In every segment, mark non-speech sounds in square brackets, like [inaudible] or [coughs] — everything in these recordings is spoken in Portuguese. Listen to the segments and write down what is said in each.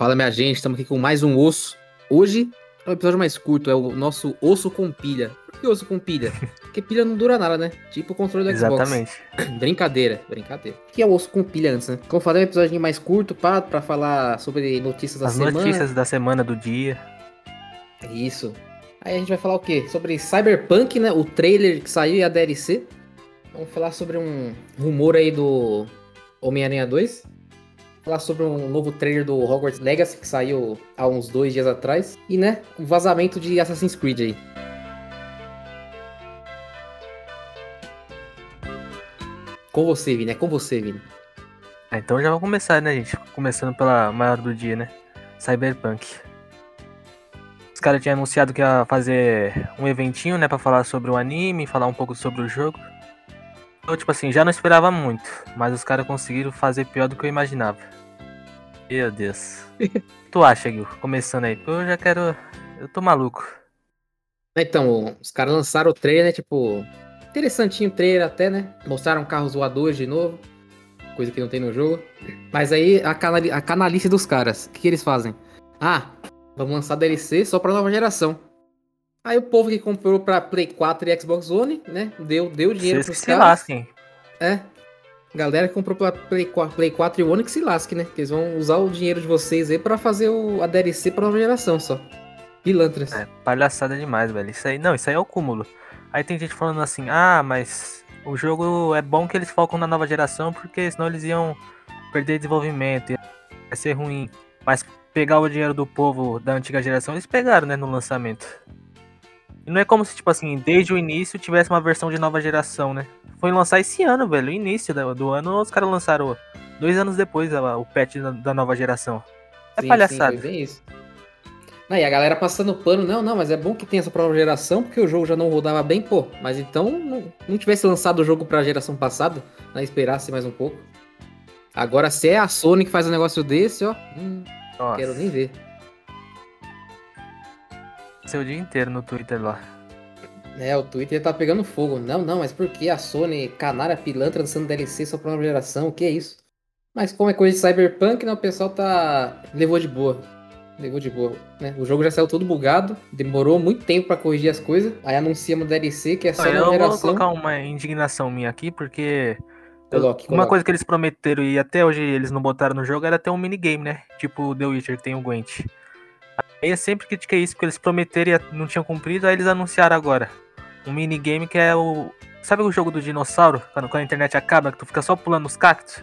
Fala, minha gente, estamos aqui com mais um osso. Hoje é um episódio mais curto, é o nosso osso com pilha. Por que osso com pilha? [laughs] Porque pilha não dura nada, né? Tipo o controle do Xbox. Exatamente. [coughs] Brincadeira, brincadeira. O que é o osso com pilha antes, né? Como eu falei, é um episódio mais curto pra, pra falar sobre notícias da As semana. notícias da semana, do dia. Isso. Aí a gente vai falar o quê? Sobre Cyberpunk, né? O trailer que saiu e a DLC. Vamos falar sobre um rumor aí do Homem-Aranha 2. Falar sobre um novo trailer do Hogwarts Legacy que saiu há uns dois dias atrás. E, né, um vazamento de Assassin's Creed aí. Com você, Vini. É com você, Vini. Ah, então já vamos começar, né, gente? Começando pela maior do dia, né? Cyberpunk. Os caras tinham anunciado que ia fazer um eventinho, né, pra falar sobre o anime, falar um pouco sobre o jogo. Eu, tipo assim, já não esperava muito, mas os caras conseguiram fazer pior do que eu imaginava. Meu Deus. [laughs] tu acha, Gil? Começando aí, eu já quero. Eu tô maluco. Então, os caras lançaram o trailer, né? Tipo, interessantinho o trailer até, né? Mostraram carros voadores de novo. Coisa que não tem no jogo. Mas aí, a, canali a canalice dos caras, o que, que eles fazem? Ah, vamos lançar DLC só pra nova geração. Aí o povo que comprou pra Play 4 e Xbox One, né? Deu, deu dinheiro Vocês que pros se caras. lasquem. É. Galera que comprou pra Play 4, Play 4 e One que se lasque, né? Que eles vão usar o dinheiro de vocês aí pra fazer o, a DLC pra nova geração só. Pilantras. É, palhaçada demais, velho. Isso aí, não, isso aí é o cúmulo. Aí tem gente falando assim, ah, mas o jogo é bom que eles focam na nova geração, porque senão eles iam perder desenvolvimento, ia ser ruim. Mas pegar o dinheiro do povo da antiga geração, eles pegaram, né, no lançamento. E não é como se, tipo assim, desde o início tivesse uma versão de nova geração, né? Foi lançar esse ano, velho. O início do, do ano, os caras lançaram dois anos depois a- o patch da, da nova geração. É Sim, palhaçada. Sim, bem isso. Não, e a galera passando pano, não, não, mas é bom que tenha essa nova geração, porque o jogo já não rodava bem, pô. Mas então não, não tivesse lançado o jogo pra geração passada, né? Esperasse mais um pouco. Agora, se é a Sony que faz um negócio desse, ó, hum, quero nem ver. Seu dia inteiro no Twitter lá. É, o Twitter tá pegando fogo. Não, não, mas por que a Sony, canária pilantra, lançando DLC só pra nova geração? O que é isso? Mas como é coisa de Cyberpunk, né, o pessoal tá... levou de boa. Levou de boa, né? O jogo já saiu todo bugado, demorou muito tempo pra corrigir as coisas. Aí anunciamos o DLC, que é só Olha, nova eu vou geração. colocar uma indignação minha aqui, porque eu- Coloque, uma coloque. coisa que eles prometeram e até hoje eles não botaram no jogo era ter um minigame, né? Tipo o The Witcher que tem o Gwent. Aí eu sempre critiquei isso, porque eles prometeram e não tinham cumprido, aí eles anunciaram agora. Um minigame que é o. Sabe o jogo do dinossauro? Quando, quando a internet acaba, que tu fica só pulando os cactos?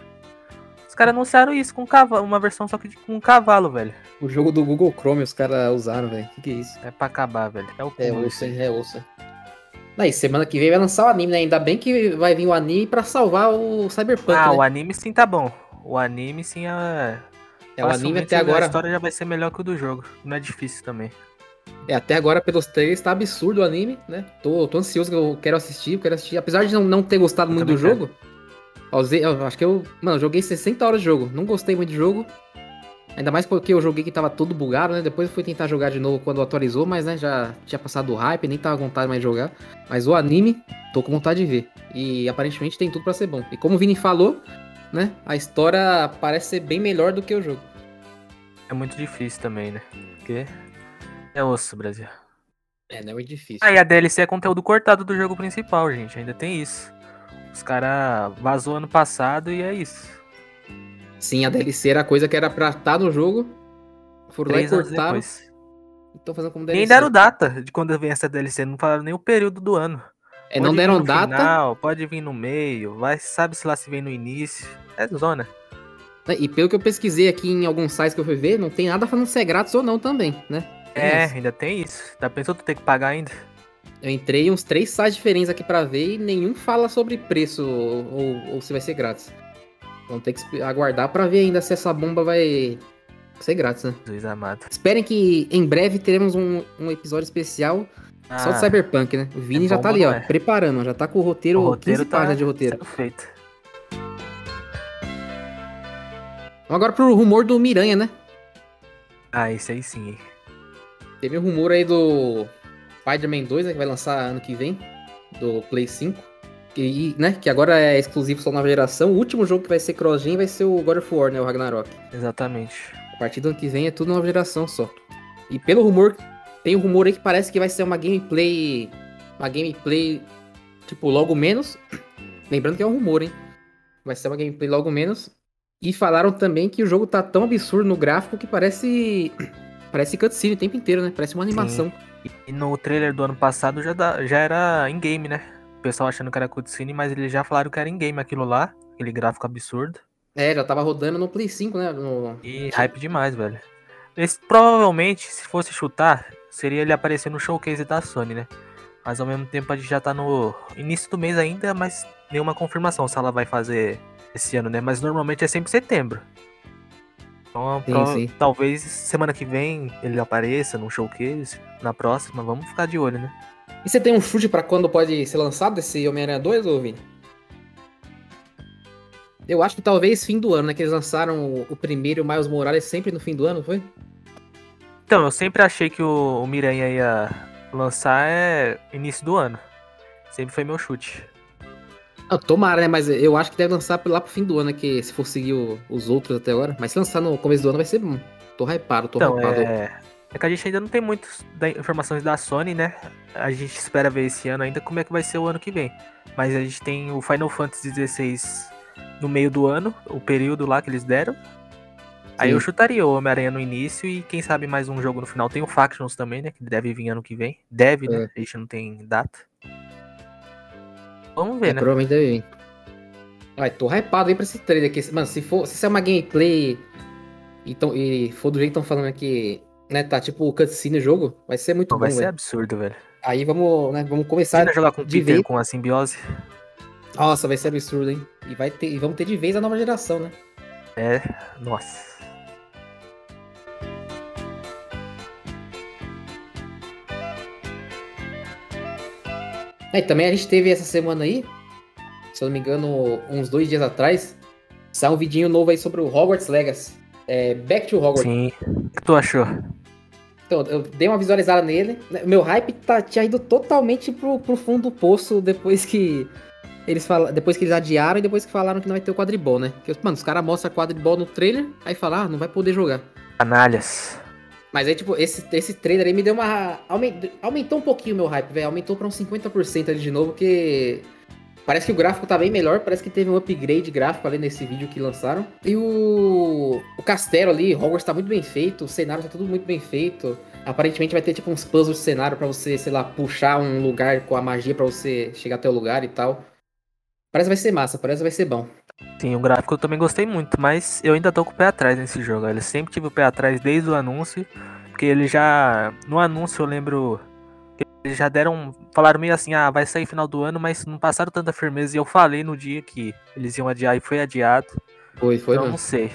Os caras anunciaram isso com um cavalo, uma versão só que de- com um cavalo, velho. O jogo do Google Chrome os caras usaram, velho. Que que é isso? É pra acabar, velho. É o É osso, hein? É osso. Aí, semana que vem vai lançar o anime, né? Ainda bem que vai vir o anime pra salvar o Cyberpunk, Ah, né? o anime sim tá bom. O anime sim é. É, o anime até A agora... história já vai ser melhor que o do jogo. Não é difícil também. É, até agora, pelos trailers, tá absurdo o anime, né? Tô, tô ansioso, que eu quero assistir, eu quero assistir. Apesar de não, não ter gostado Eu muito do também jogo, eu acho que eu, mano, eu joguei 60 horas de jogo. Não gostei muito de jogo. Ainda mais porque eu joguei que tava todo bugado, né? Depois eu fui tentar jogar de novo quando atualizou, mas né, já tinha passado o hype, nem tava com vontade mais de jogar. Mas o anime, tô com vontade de ver. E aparentemente tem tudo pra ser bom. E como o Vini falou, né? A história parece ser bem melhor do que o jogo. É muito difícil também, né? Porque é osso, Brasil. É, não é muito difícil. Aí a DLC é conteúdo cortado do jogo principal, gente. Ainda tem isso. Os caras vazou ano passado e é isso. Sim, a DLC era a coisa que era pra estar no jogo. Foram lá e Três anos cortaram. Estão fazendo como DLC. Nem deram data de quando vem essa DLC. Não falaram nem o período do ano. É, não deram data. Final, pode vir no meio. Vai, sabe se lá se vem no início. É zona. né, E pelo que eu pesquisei aqui em alguns sites que eu fui ver, não tem nada falando se é grátis ou não também, né? Tem É, essa. ainda tem isso. Já pensou tu ter que pagar ainda? Eu entrei uns três sites diferentes aqui pra ver e nenhum fala sobre preço ou, ou- ou se vai ser grátis. Vamos ter que aguardar pra ver ainda se essa bomba vai ser grátis, né? Jesus amado. Esperem que em breve teremos um, um episódio especial só de Ah, Cyberpunk, né? O Vini é já tá ali, ó, é? preparando, já tá com o roteiro, o roteiro 15 tá páginas de roteiro. sendo feito. Vamos agora pro rumor do Miranha, né? Ah, esse aí sim. Teve um rumor aí do Spider-Man 2, né, que vai lançar ano que vem, do Play 5. E, né, que agora é exclusivo só nova geração. O último jogo que vai ser cross-gen vai ser o God of War, né, o Ragnarok. Exatamente. partir do ano que vem é tudo nova geração só. E pelo rumor, tem um rumor aí que parece que vai ser uma gameplay. Uma gameplay, tipo, logo menos. [clears throat] Lembrando que é um rumor, hein? Vai ser uma gameplay logo menos. E falaram também que o jogo tá tão absurdo no gráfico que parece. [clears throat] Parece cutscene o tempo inteiro, né? Parece uma animação. Sim. E no trailer do ano passado já, dá, já era in-game, né? O pessoal achando que era cutscene, mas eles já falaram que era in-game aquilo lá. Aquele gráfico absurdo. É, já tava rodando no Play 5, né? No... E hype demais, velho. Esse, provavelmente, se fosse chutar, seria ele aparecer no showcase da Sony, né? Mas ao mesmo tempo a gente já tá no início do mês ainda, mas nenhuma confirmação se ela vai fazer esse ano, né? Mas normalmente é sempre setembro. Então, sim, pro... sim. talvez semana que vem ele apareça no showcase, na próxima, vamos ficar de olho, né? E você tem um chute para quando pode ser lançado esse Homem-Aranha 2, ou Vini? Eu acho que talvez fim do ano, né? Que eles lançaram o, primeiro Miles Morales sempre no fim do ano, foi? Então, eu sempre achei que o, o Miranha ia lançar é início do ano. Sempre foi meu chute. Ah, tomara, né? Mas eu acho que deve lançar lá pro fim do ano, que se for seguir o, os outros até agora. Mas se lançar no começo do ano vai ser bom. Tô hypado, tô então, hypado. É... é que a gente ainda não tem muitas informações da Sony, né? A gente espera ver esse ano ainda como é que vai ser o ano que vem. Mas a gente tem o Final Fantasy XVI no meio do ano, o período lá que eles deram. Aí eu chutaria o Homem-Aranha no início e quem sabe mais um jogo no final. Tem o Factions também, né? Que deve vir ano que vem. Deve, né? é. né? A gente não tem data. Vamos ver, é, né? Provavelmente deve vir. Ai, tô hypado aí pra esse trailer aqui. Mano, se for. Se isso é uma gameplay e, tão, e for do jeito que estão falando aqui, né? Tá tipo cutscene no jogo, vai ser muito Não, bom. Vai ser véio. absurdo, velho. Aí vamos, né, vamos começar a jogar com o Peter com a simbiose. Nossa, vai ser absurdo, hein? E, vai ter, e vamos ter de vez a nova geração, né? É, nossa. É, também a gente teve essa semana aí, se eu não me engano, uns dois dias atrás, saiu um vidinho novo aí sobre o Hogwarts Legacy. É, Back to Hogwarts. Sim. O que tu achou? Então, eu dei uma visualizada nele. Meu hype tá, tinha ido totalmente pro, pro fundo do poço depois que eles falam, depois que eles adiaram e depois que falaram que não vai ter o quadribol, né? Porque, mano, os caras mostram quadribol no trailer, aí falam, ah, não vai poder jogar. Canalhas. Mas aí, tipo, esse, esse trailer aí me deu uma. Aumentou um pouquinho o meu hype, velho. Aumentou pra uns 50% ali de novo, porque. Parece que o gráfico tá bem melhor, parece que teve um upgrade gráfico ali nesse vídeo que lançaram. E o. O castelo ali, Hogwarts tá muito bem feito, o cenário tá tudo muito bem feito. Aparentemente vai ter tipo uns puzzles de cenário para você, sei lá, puxar um lugar com a magia para você chegar até o lugar e tal. Parece que vai ser massa, parece que vai ser bom. Sim, o gráfico eu também gostei muito, mas eu ainda tô com o pé atrás nesse jogo. Eu sempre tive o pé atrás desde o anúncio, porque ele já. No anúncio eu lembro. Eles já deram. Falaram meio assim, ah, vai sair final do ano, mas não passaram tanta firmeza. E eu falei no dia que eles iam adiar e foi adiado. Foi, foi. Então não sei.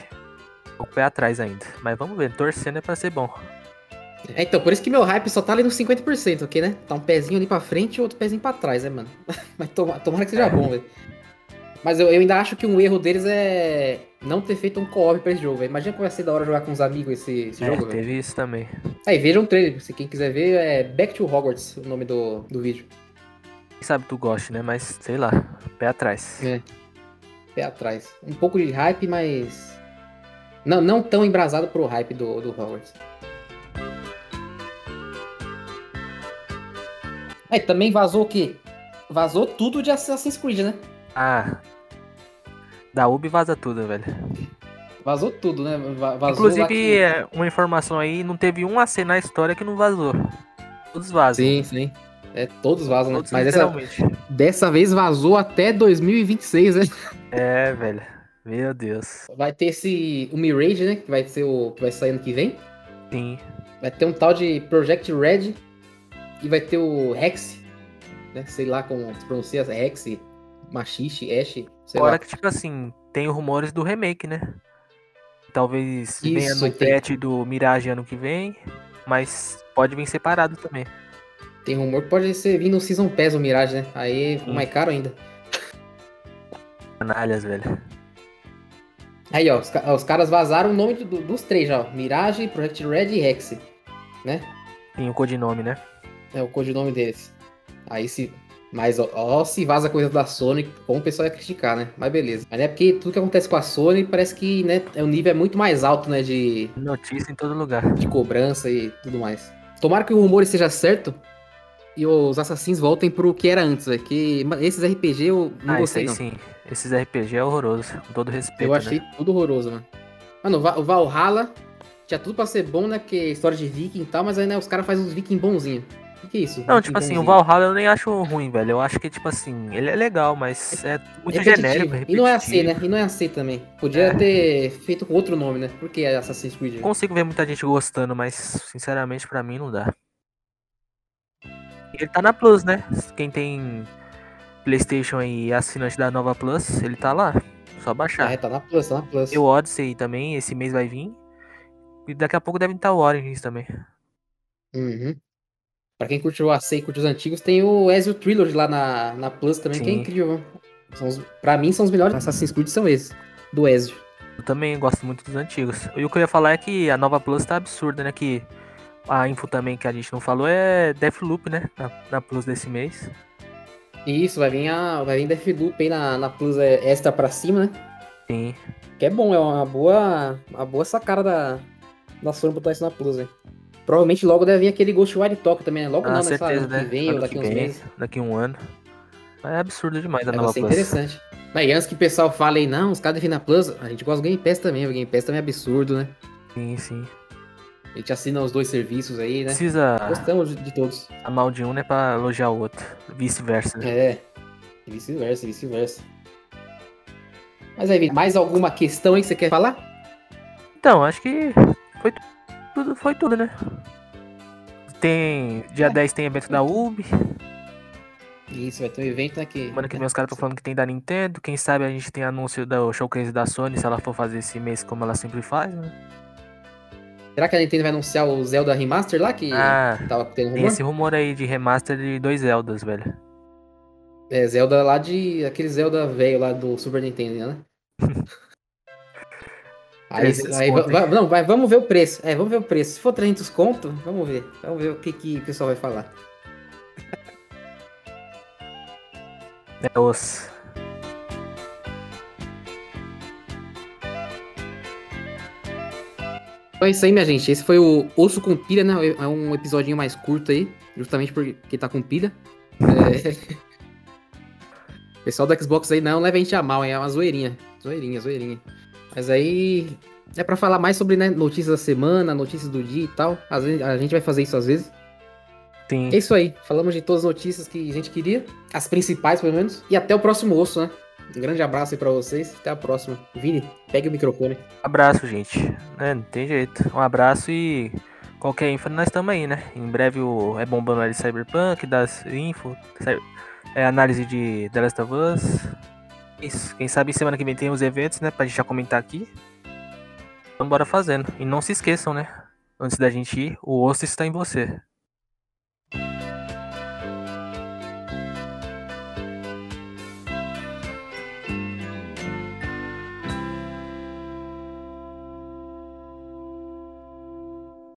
Tô com o pé atrás ainda. Mas vamos ver, torcendo é pra ser bom. É, então, por isso que meu hype só tá ali nos 50%, ok, né? Tá um pezinho ali pra frente e outro pezinho pra trás, né, mano? [laughs] Mas tomara, tomara que seja bom, velho. Mas eu, eu, ainda acho que um erro deles é não ter feito um co-op pra esse jogo, velho. Imagina como vai ser da hora jogar com os amigos esse, esse é, jogo. Teve isso também. Aí, veja um trailer, se quem quiser ver, é Back to Hogwarts, o nome do, do vídeo. Quem sabe tu goste, né? Mas, sei lá, pé atrás. É, pé atrás. Um pouco de hype, mas... Não, não tão embrasado pro hype do, do Hogwarts. É, também vazou o quê? Vazou tudo de Assassin's Creed, né? Ah. Da Ubi vaza tudo, velho. Vazou tudo, né? Vazou Inclusive, que... É, uma informação aí, não teve um AC na história que não vazou. Todos vazam. Sim, sim. É, todos vazam, né? todos? Mas dessa, dessa vez vazou até 2026, né? É, velho. Meu Deus. Vai ter esse. O Mirage, né? Que vai ser o. que vai sair ano que vem. Sim. Vai ter um tal de Project Red, e vai ter o Rex, né? Sei lá como se pronuncia, Rex, Machixe, Ash, sei Agora lá. que, tipo assim, tem rumores do remake, né? Talvez Isso, venha no tem... patch do Mirage ano que vem, mas pode vir separado também. Tem rumor que pode ser vir no Season Pass o Mirage, né? Aí mais caro ainda. Canalhas, velho. Aí, ó, os, os caras vazaram o nome do, dos três já, ó. Mirage, Project Red e Rex, né? Tem o codinome, né? É o codinome deles. Aí se Mas ó, ó, se vaza coisa da Sony, como o pessoal ia criticar, né? Mas beleza. Mas é porque tudo que acontece com a Sony parece que, né, o nível é muito mais alto, né, de... Notícia em todo lugar. De cobrança e tudo mais. Tomara que o rumor esteja certo e os assassinos voltem pro que era antes, velho. Que esses RPG eu não ah, gostei, não. sim. Esses RPG é horroroso, com todo respeito, Eu achei né? tudo horroroso, mano. Mano, o Valhalla tinha tudo pra ser bom, né? Porque história de viking e tal, mas aí, né, os caras fazem uns viking bonzinhos. O que é isso? Não, tipo assim, o Valhalla eu nem acho ruim, velho. Eu acho que, tipo assim, ele é legal, mas é muito repetitivo. genérico. Repetitivo. E não é assim, né? E não é assim também. Podia é. ter feito com outro nome, né? Por que Assassin's Creed? Consigo ver muita gente gostando, mas sinceramente pra mim não dá. Ele tá na Plus, né? Quem tem PlayStation e assinante da Nova Plus, ele tá lá. Só baixar. É, tá na Plus, tá na Plus. E o Odyssey também, esse mês vai vir. E daqui a pouco deve estar o Origins também. Uhum. Pra quem curte o AC e curte os antigos, tem o Ezio Trilogy lá na, na Plus também, Sim. que é incrível. São os, pra mim, são os melhores Assassin's Creed, são esses, do Ezio. Eu também gosto muito dos antigos. E o que eu ia falar é que a nova Plus tá absurda, né? Que a info também que a gente não falou é Deathloop, né? Na, na Plus desse mês. Isso, vai vir, a, vai vir Deathloop aí na, na Plus é, extra pra cima, né? Sim. Que é bom, é uma boa, uma boa sacada da, da Sony botar isso na Plus, hein? Provavelmente logo deve vir aquele Ghostwire Talk também, né? Logo ah, não, certeza, ano né? que vem ano ou daqui uns vem, meses. Daqui um ano. É absurdo demais a é, nova Plus. interessante. Mas antes que o pessoal fale aí, não, os caras definem a Plus, a gente gosta do Game Pass também, o Game Pass também é absurdo, né? Sim, sim. A gente assina os dois serviços aí, né? Precisa Gostamos de, todos. amar de um, né, pra elogiar o outro. Vice-versa. Né? É. Vice-versa, vice-versa. Mas aí, mais alguma questão aí que você quer falar? Então, acho que foi tudo, foi tudo, né? Tem. Dia é. 10 tem evento da UB. Isso, vai ter um evento aqui. Semana que os caras estão falando que tem da Nintendo. Quem sabe a gente tem anúncio do showcase da Sony se ela for fazer esse mês como ela sempre faz, né? Será que a Nintendo vai anunciar o Zelda Remaster lá que ah, tava tendo rumor? Tem esse rumor aí de remaster de dois Zeldas, velho. É, Zelda lá de. aquele Zelda velho lá do Super Nintendo, né? [laughs] aí, aí vai, não, vai, vamos ver o preço. É, vamos ver o preço. Se for 300 conto, vamos ver. Vamos ver o que, que o pessoal vai falar. É os. Então é isso aí, minha gente. Esse foi o Osso com Pilha, né? É um episodinho mais curto aí, justamente porque tá com pilha. É... [laughs] pessoal do Xbox aí não leva a gente a mal, hein? É uma zoeirinha. Zoeirinha, zoeirinha. Mas aí é para falar mais sobre né, notícias da semana, notícias do dia e tal. Às vezes, a gente vai fazer isso às vezes. Sim. É isso aí. Falamos de todas as notícias que a gente queria. As principais, pelo menos. E até o próximo osso, né? Um grande abraço aí pra vocês. Até a próxima. Vini, pegue o microfone. Abraço, gente. É, não tem jeito. Um abraço e qualquer info nós estamos aí, né? Em breve o É Bombando ali Cyberpunk, das info, é, análise de The Last of Us. Quem sabe semana que vem tem os eventos, né? Pra gente já comentar aqui. Então bora fazendo. E não se esqueçam, né? Antes da gente ir, o osso está em você.